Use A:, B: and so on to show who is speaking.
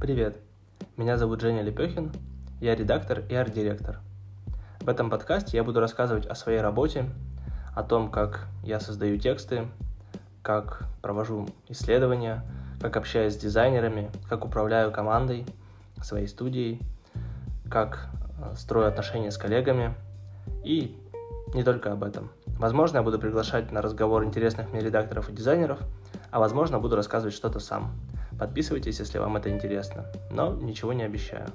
A: Привет, меня зовут Женя Лепехин, я редактор и арт-директор. В этом подкасте я буду рассказывать о своей работе, о том, как я создаю тексты, как провожу исследования, как общаюсь с дизайнерами, как управляю командой, своей студией, как э, строю отношения с коллегами и не только об этом. Возможно, я буду приглашать на разговор интересных мне редакторов и дизайнеров, а возможно, буду рассказывать что-то сам – Подписывайтесь, если вам это интересно, но ничего не обещаю.